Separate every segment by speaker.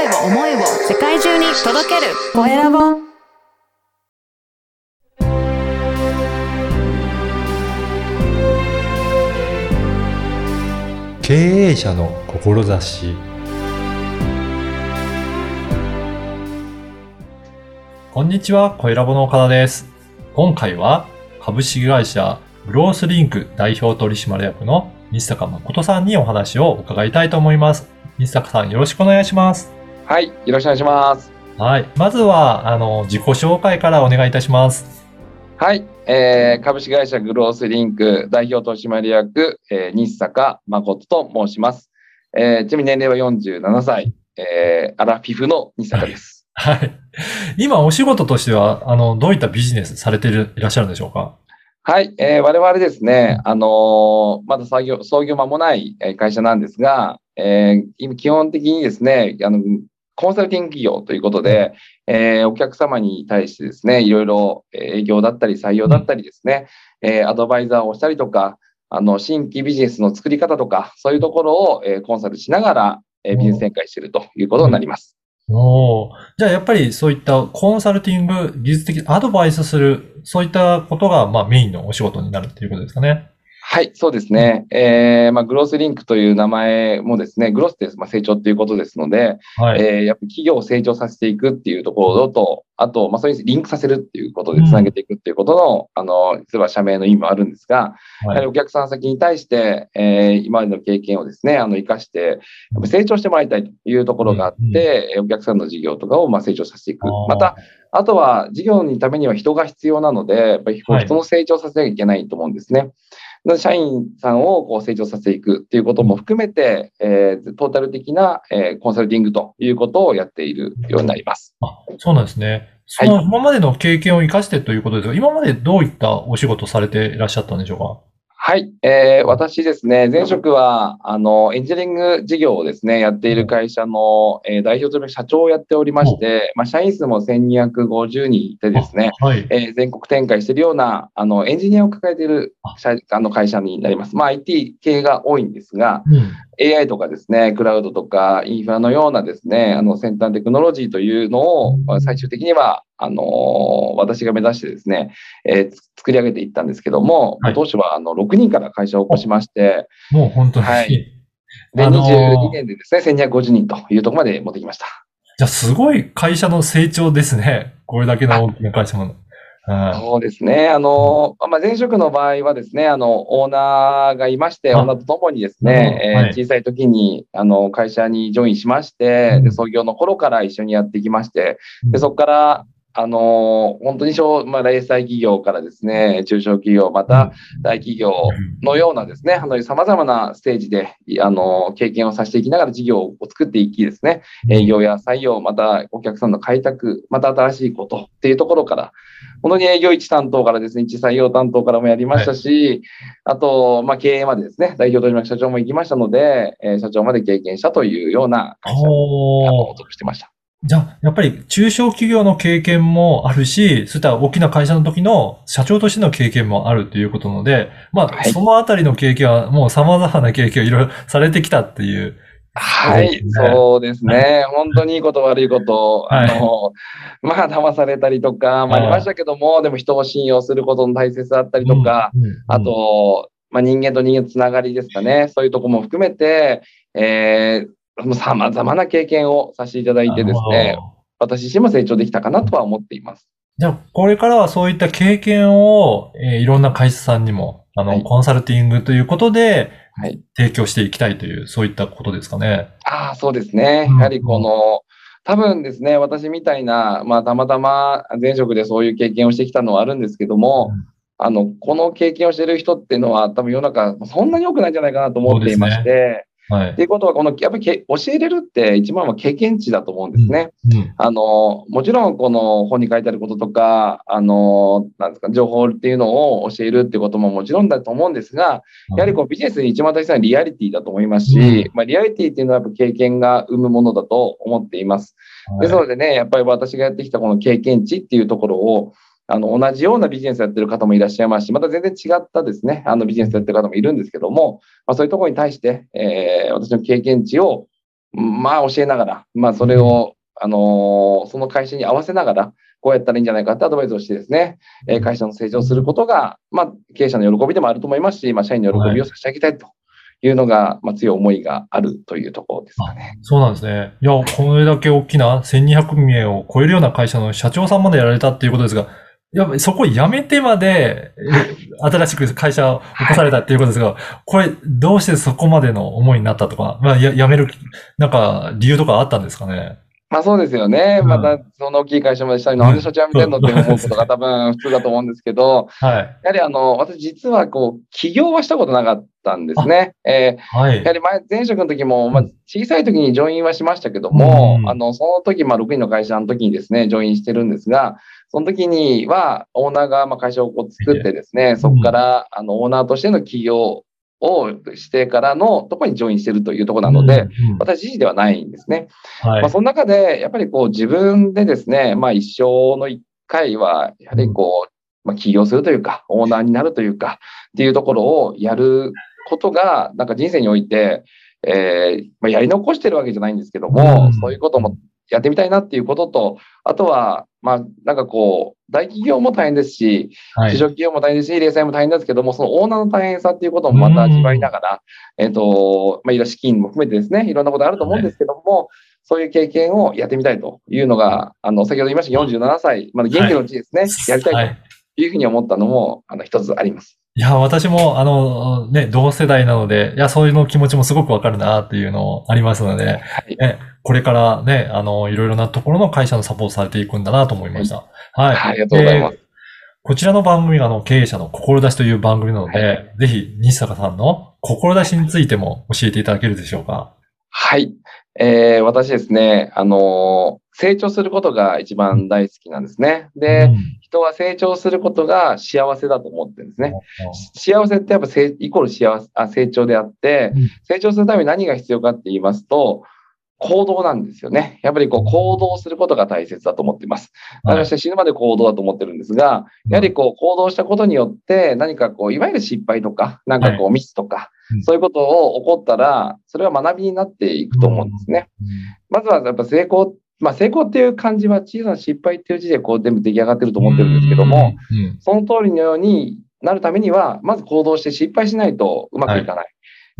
Speaker 1: 声を思いを世界中に届けるコエラボ
Speaker 2: 経営者の志こんにちは、小ラボの岡田です。今回は株式会社グロースリンク代表取締役の西坂誠さんにお話を伺いたいと思います。西坂さんよろしくお願いします。
Speaker 3: はい、よろしくお願いします。
Speaker 2: はい。まずは、あの、自己紹介からお願いいたします。
Speaker 3: はい、えー、株式会社グロースリンク代表取締役、えー、西坂誠と申します。えー、ちなみに年齢は47歳、えー、アラフィフの西坂です。
Speaker 2: はい。今、お仕事としては、あの、どういったビジネスされているいらっしゃるんでしょうか？
Speaker 3: はい、えー、我々ですね、あのーまだ創業、創業間もないえー会社なんですが、えー、今基本的にですね、あの、コンサルティング企業ということで、えーお客様に対してですね、いろいろえー営業だったり採用だったりですね、えーアドバイザーをしたりとか、あの、新規ビジネスの作り方とか、そういうところをえーコンサルしながら、えービジネス展開しているということになります。
Speaker 2: おーじゃあやっぱりそういったコンサルティング、技術的アドバイスする、そういったことが、まあメインのお仕事になるっていうことですかね。
Speaker 3: はい、そうですね。えーまあ、グロースリンクという名前もですね、グロースってまあ成長っていうことですので、
Speaker 2: はい。
Speaker 3: えーやっぱ企業を成長させていくっていうところと、あと、まあ、それにリンクさせるっていうことでつなげていくっていうことの、あの、実は社名の意味もあるんですが、やは
Speaker 2: はい
Speaker 3: りお客さん先に対して、えー今までの経験をですね、あの、活かして、やっぱ成長してもらいたいというところがあって、えーお客さんの事業とかをまあ成長させていく。また、、あとは事業のためには人が必要なので、やっぱり
Speaker 2: はい
Speaker 3: 人の成長させなきゃいけないと思うんですね。で社員さんをこう成長させていくっていうことも含めて、えートータル的な、えーコンサルティングということをやっているようになります。
Speaker 2: あ、そうなんですね。その今までの経験を生かしてということですが、今までどういったお仕事されていらっしゃったんでしょうか？
Speaker 3: はい、えー私ですね、前職は、あの、エンジニアリング事業をですね、やっている会社の、えー代表として社長をやっておりまして、まあ、社員数も1250人いてですね、
Speaker 2: はい。
Speaker 3: えー全国展開しているような、あの、エンジニアを抱えている社あの会社になります。まあ、IT 系が多いんですが、
Speaker 2: うん。
Speaker 3: AI とかですね、クラウドとかインフラのようなですね、あの先端テクノロジーというのを最終的には、あのー私が目指してですね、えーつ作り上げていったんですけども、
Speaker 2: はい
Speaker 3: 当初はあの6人から会社を起こしまして、
Speaker 2: もう本当に。
Speaker 3: はい で、
Speaker 2: あのー
Speaker 3: 22年でですね、1250人というところまで持ってきました。
Speaker 2: じゃあすごい会社の成長ですね。これだけの大きな会社も。うん
Speaker 3: そうですね。あの、まあ、前職の場合はですね、あの、オーナーがいまして、
Speaker 2: あ
Speaker 3: オーナーと共にです
Speaker 2: なるほど
Speaker 3: ね、えー
Speaker 2: はい
Speaker 3: 小さい時に、あの、会社にジョインしまして、
Speaker 2: うん
Speaker 3: で、創業の頃から一緒にやってきまして、
Speaker 2: うん
Speaker 3: で、そこから、あの、本当に小、まあ、零細企業からですね、中小企業、また大企業のようなですね、あの、様々なステージで、いあの、経験をさせていきながら事業を作っていきですね、営業や採用、またお客さんの開拓、また新しいことっていうところから、本当に営業一担当からですね、一採用担当からもやりましたし、あと、まあ、経営までですね、代表取締役社長も行きましたので、えー社長まで経験したというような会社にあの
Speaker 2: お
Speaker 3: してました。
Speaker 2: じゃあ、やっぱり中小企業の経験もあるし、そういった大きな会社の時の社長としての経験もあるということなので、まあ、
Speaker 3: はい
Speaker 2: そのあたりの経験はもう様々な経験をいろいろされてきたっていう。
Speaker 3: はい、そうですね。本当にいいこと悪いこと、あの、まあ、騙されたりとかもありましたけども、でも人を信用することの大切だったりとか、
Speaker 2: うん、うん
Speaker 3: あ、と、まあ、人間と人間のつながりですかね。そういうとこも含めて、えー、様々な経験をさせていただいてですね、私自身も成長できたかなとは思っています。
Speaker 2: じゃあ、これからはそういった経験を、えーいろんな会社さんにも、あの、
Speaker 3: はい
Speaker 2: コンサルティングということで、
Speaker 3: はい。
Speaker 2: 提供していきたいという、そういったことですかね。
Speaker 3: ああ、そうですね。
Speaker 2: うん
Speaker 3: やはりこの、多分ですね、私みたいな、まあ、たまたま前職でそういう経験をしてきたのはあるんですけども、
Speaker 2: うん
Speaker 3: あの、この経験をしている人っていうのは、多分世の中、そんなに多くないんじゃないかなと思っていまして、
Speaker 2: はい
Speaker 3: っ。ていうことは、この、やっぱりけ教えれるって一番は経験値だと思うんですね。
Speaker 2: うん。
Speaker 3: あの、もちろん、この本に書いてあることとか、あの、なんですか、情報っていうのを教えるってことももちろんだと思うんですが、やはりこうビジネスに一番大切なリアリティだと思いますし、
Speaker 2: うん
Speaker 3: まあ、リアリティっていうのはやっぱ経験が生むものだと思っています。
Speaker 2: はい
Speaker 3: ですのでね、やっぱり私がやってきたこの経験値っていうところを、あの、同じようなビジネスやってる方もいらっしゃいますし、また全然違ったですね、あのビジネスやってる方もいるんですけども、まあ、そういうところに対して、えー私の経験値をまあ教えながら、まあそれを、あのーその会社に合わせながら、こうやったらいいんじゃないかってアドバイスをしてですね、えー会社の成長することが、まあ経営者の喜びでもあると思いますし、まあ社員の喜びを差し上げたいというのが、まあ強い思いがあるというところですかね。
Speaker 2: そうなんですね。いや、これだけ大きな1200名を超えるような会社の社長さんまでやられたっていうことですが、やっぱりそこを辞めてまで、え新しく会社を起こされたっていうことですが、これ、どうしてそこまでの思いになったとか、まあ、や辞める、なんか、理由とかあったんですかね？
Speaker 3: まあそうですよね。
Speaker 2: うん
Speaker 3: またその大きい会社までしたり、なんで社長辞めてんの？って思うことが多分普通だと思うんですけど、
Speaker 2: はい。
Speaker 3: やはりあの、私実はこう、起業はしたことなかったんですね。えー
Speaker 2: はい
Speaker 3: やは。り前、前職の時も、まあ、小さい時にジョインはしましたけども、
Speaker 2: うん
Speaker 3: あの、その時、まあ、6人の会社の時にですね、ジョインしてるんですが、その時には、オーナーが、まあ、会社をこう作ってですね、そこから、あの、オーナーとしての起業をしてからのところにジョインしてるというところなので、
Speaker 2: うん、うん
Speaker 3: 私自身ではないんですね。
Speaker 2: はい
Speaker 3: まあ、。その中で、やっぱりこう、自分でですね、まあ、一生の一回は、やはりこう、まあ、起業するというか、オーナーになるというか、っていうところをやることが、なんか人生において、えーまあ、やり残してるわけじゃないんですけども、
Speaker 2: うん
Speaker 3: そういうこともやってみたいなっていうことと、あとは、まあ、なんかこう、大企業も大変ですし、
Speaker 2: はい。
Speaker 3: 中小企業も大変ですし、零細も大変ですけども、そのオーナーの大変さっていうこともまた味わいながら、えっ、と、まあ、いろ資金も含めてですね、いろんなことあると思うんですけども、そういう経験をやってみたいというのが、あの、先ほど言いました47歳、まだ元気のうちですね、やりた
Speaker 2: はいい
Speaker 3: というふうに思ったのも、あの、一つあります。
Speaker 2: いや、私も、あの、ね、同世代なので、いや、そういうの気持ちもすごくわかるなっていうのありますので、
Speaker 3: はい。
Speaker 2: ね、これからね、あの、いろいろなところの会社のサポートされていくんだなと思いました。はい。
Speaker 3: ありがとうございます。
Speaker 2: でこちらの番組が、あの、経営者の志という番組なので、
Speaker 3: は
Speaker 2: ぜひ、西坂さんの志についても教えていただけるでしょうか？
Speaker 3: はい。えー私ですね、あのー成長することが一番大好きなんですね。で、
Speaker 2: うん
Speaker 3: 人は成長することが幸せだと思ってるんですね。
Speaker 2: う
Speaker 3: 幸せってやっぱせイコール幸せあ成長であって
Speaker 2: うん、
Speaker 3: 成長するために何が必要かって言いますと、行動なんですよね。やっぱりこう行動することが大切だと思っています。
Speaker 2: はい
Speaker 3: 私は死ぬまで行動だと思ってるんですが、やはりこう行動したことによって何かこう、いわゆる失敗とか、なんかこうミスとか
Speaker 2: うん、
Speaker 3: そういうことを起こったら、それは学びになっていくと思うんですね。まずはやっぱ成功、まあ成功っていう漢字は小さな失敗っていう字でこう全部出来上がってると思ってるんですけども、その通りのようになるためには、まず行動して失敗しないとうまくいかない。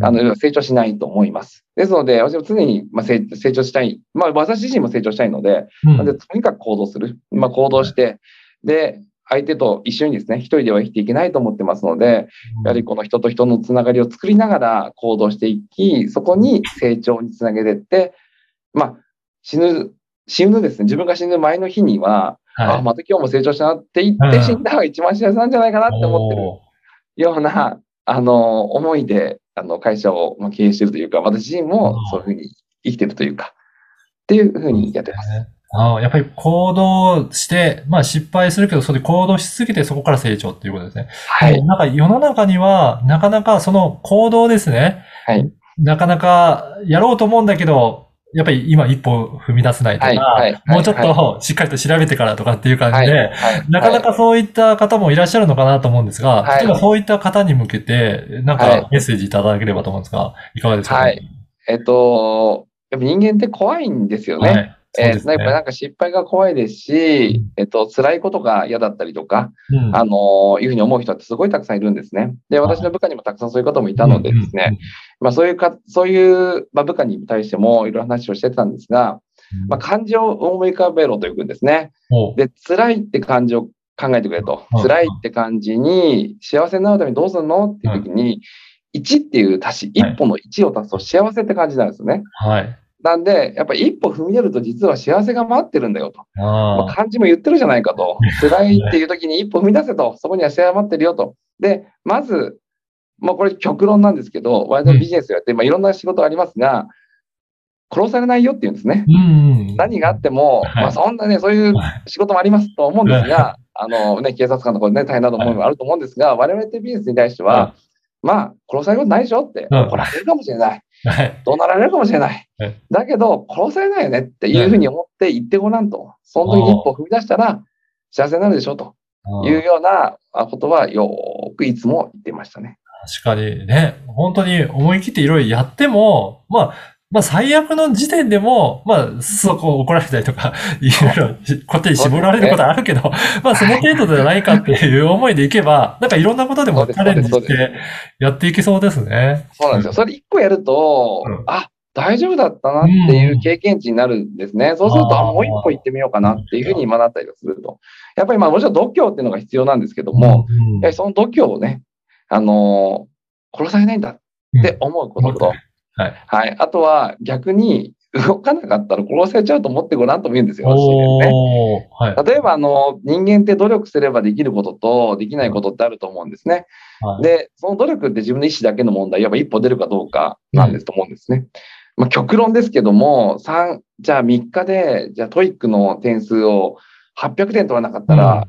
Speaker 3: あの、成長しないと思います。ですので、私も常に、まあ、成成長したい。まあ、私自身も成長したいので、
Speaker 2: うん
Speaker 3: でとにかく行動する。まあ、行動して、で、相手と一緒にですね、一人では生きていけないと思ってますので、やはりこの人と人のつながりを作りながら行動していき、そこに成長につなげていって、まあ、死ぬ、死ぬですね、自分が死ぬ前の日には、
Speaker 2: はい。
Speaker 3: あ、また今日も成長したなって言って
Speaker 2: うん。
Speaker 3: 死んだ方が一番幸せなんじゃないかなって思ってるような、あの、思いで、あの、会社をまあ経営しているというか、私自身もそういうふうに生きてるというか、っていうふうにやってます。
Speaker 2: ああやっぱり行動して、まあ失敗するけど、それで行動し続けてそこから成長っていうことですね。
Speaker 3: はい。
Speaker 2: なんか世の中には、なかなかその行動ですね。
Speaker 3: はい。
Speaker 2: なかなかやろうと思うんだけど、やっぱり今一歩踏み出せないとか、
Speaker 3: はいはい
Speaker 2: もうちょっ
Speaker 3: は
Speaker 2: としっかりと調べてからとかっていう感
Speaker 3: はい。
Speaker 2: じで、
Speaker 3: はい
Speaker 2: なかなかそういった方もいらっしゃるのかなと思うんですが、
Speaker 3: はい
Speaker 2: 例えばそういった方に向けて、なん
Speaker 3: はい
Speaker 2: かメッセージいただければと思うんですが、いかがですか、
Speaker 3: はいえっと、やっぱ人間って怖いんですよね。えー
Speaker 2: ね
Speaker 3: なんか失敗が怖いですし、えっと、辛いことが嫌だったりとか、
Speaker 2: うん
Speaker 3: あのいうふうに思う人ってすごいたくさんいるんですね。で、私の部下にもたくさんそういう方もいたのでですね、。まあそういうか、そういう、まあ、部下に対してもいろいろ話をしてたんですが、
Speaker 2: うん
Speaker 3: まあ漢字を思い浮かべろというんですね。
Speaker 2: お
Speaker 3: で、辛いって漢字を考えてくれと
Speaker 2: うん。
Speaker 3: 辛いって漢字に幸せになるためにどうするのっていう時に、1っていう足し、
Speaker 2: はい
Speaker 3: 一歩の1を足すと幸せって感じなんですよね。
Speaker 2: はい。
Speaker 3: なんで、やっぱ一歩踏み出ると実は幸せが待ってるんだよと。まあ、
Speaker 2: ああ。
Speaker 3: 漢字も言ってるじゃないかと。辛いっていう時に一歩踏み出せと。そこには幸せが待ってるよと。で、まず、まあこれ極論なんですけど、我々ビジネスをやって、まあいろんな仕事ありますが、殺されないよって言うんですね。
Speaker 2: うんうん。
Speaker 3: 何があっても、
Speaker 2: はい
Speaker 3: まあそんなね、そういう仕事もありますと思うんですが、あのね、警察官とかでね、大変なと思うのもあると思うんですが、我々ってビジネスに対しては、
Speaker 2: は
Speaker 3: まあ、殺されることないでしょって、
Speaker 2: うん
Speaker 3: 怒られるかもしれない。
Speaker 2: はい。
Speaker 3: 怒鳴られるかもしれない
Speaker 2: はい。
Speaker 3: だけど、殺されないよねっていうふうに思って言ってごらんと。その時に一歩踏み出したら、幸せになるでしょというようなことは、よーくいつも言ってましたね。
Speaker 2: 確かにね、本当に思い切っていろいろやっても、まあ、まあ最悪の時点でも、まあそこ怒られたりとか、いろいろこってり絞られることはあるけど、まあその程度じゃないかっていう思いでいけば、なんかいろんなことでもチャレンジしてやっていけそうですね。
Speaker 3: そうなんですよ。それ一個やると、
Speaker 2: うん
Speaker 3: あ、大丈夫だったなっていう経験値になるんですね。そうすると、
Speaker 2: あ
Speaker 3: もう一歩行ってみようかなっていうふうに今なったりすると。やっぱりまあもちろん度胸っていうのが必要なんですけども、
Speaker 2: うん、
Speaker 3: その度胸をね、あのー殺されないんだって思うことと、
Speaker 2: はい。
Speaker 3: はい。あとは逆に動かなかったら殺されちゃうと思ってごらんとも言うんですよ。私ね
Speaker 2: はい。
Speaker 3: 例えば、あの、人間って努力すればできることとできないことってあると思うんですね。
Speaker 2: はい
Speaker 3: で、その努力って自分の意思だけの問題、いわば一歩出るかどうかなんですと思うんですね。まあ、極論ですけども、3、じゃあ3日で、じゃあ TOEIC の点数を800点取らなかったら、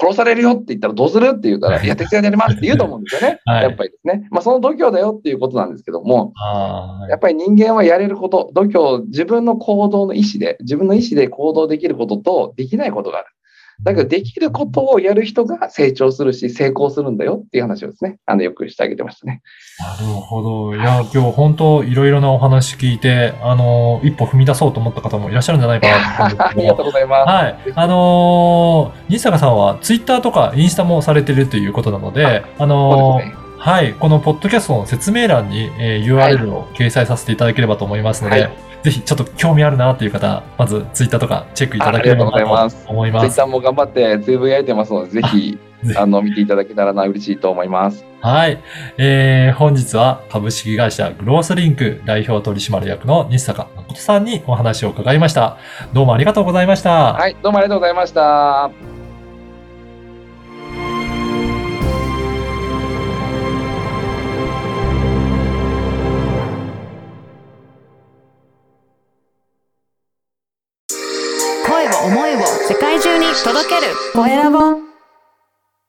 Speaker 3: 殺されるよって言ったらどうする？って言ったら、いや、徹夜でやりますって言うと思うんですよね。
Speaker 2: はい
Speaker 3: やっぱりですね。まあ、その度胸だよっていうことなんですけども、
Speaker 2: あー
Speaker 3: やっぱり人間はやれること、度胸、自分の行動の意思で、自分の意思で行動できることとできないことがある。だけど、できることをやる人が成長するし、成功するんだよっていう話をですね、あの、よくしてあげてましたね。
Speaker 2: なるほど。いや、今日本当いろいろなお話聞いて、あの、一歩踏み出そうと思った方もいらっしゃるんじゃないかなと思
Speaker 3: ありがとうございます。
Speaker 2: はい。あのー、西坂さんはツイッターとかインスタもされてるということなので、あ
Speaker 3: そ
Speaker 2: の
Speaker 3: ね。
Speaker 2: はい。このポッドキャストの説明欄に、えー URL を掲載させていただければと思いますので、
Speaker 3: はい
Speaker 2: ぜひちょっと興味あるなという方、まずツイッターとかチェックいただければ
Speaker 3: と
Speaker 2: 思います。
Speaker 3: ツイッターも頑張ってつぶやいてますので、ぜひ
Speaker 2: ぜひ、
Speaker 3: あの、見ていただけたらな、嬉しいと思います。
Speaker 2: はい。えー、本日は株式会社グロースリンク代表取締役の西坂誠さんにお話を伺いました。どうもありがとうございました。
Speaker 3: はい、どうもありがとうございました。
Speaker 1: 届ける。コエラボ。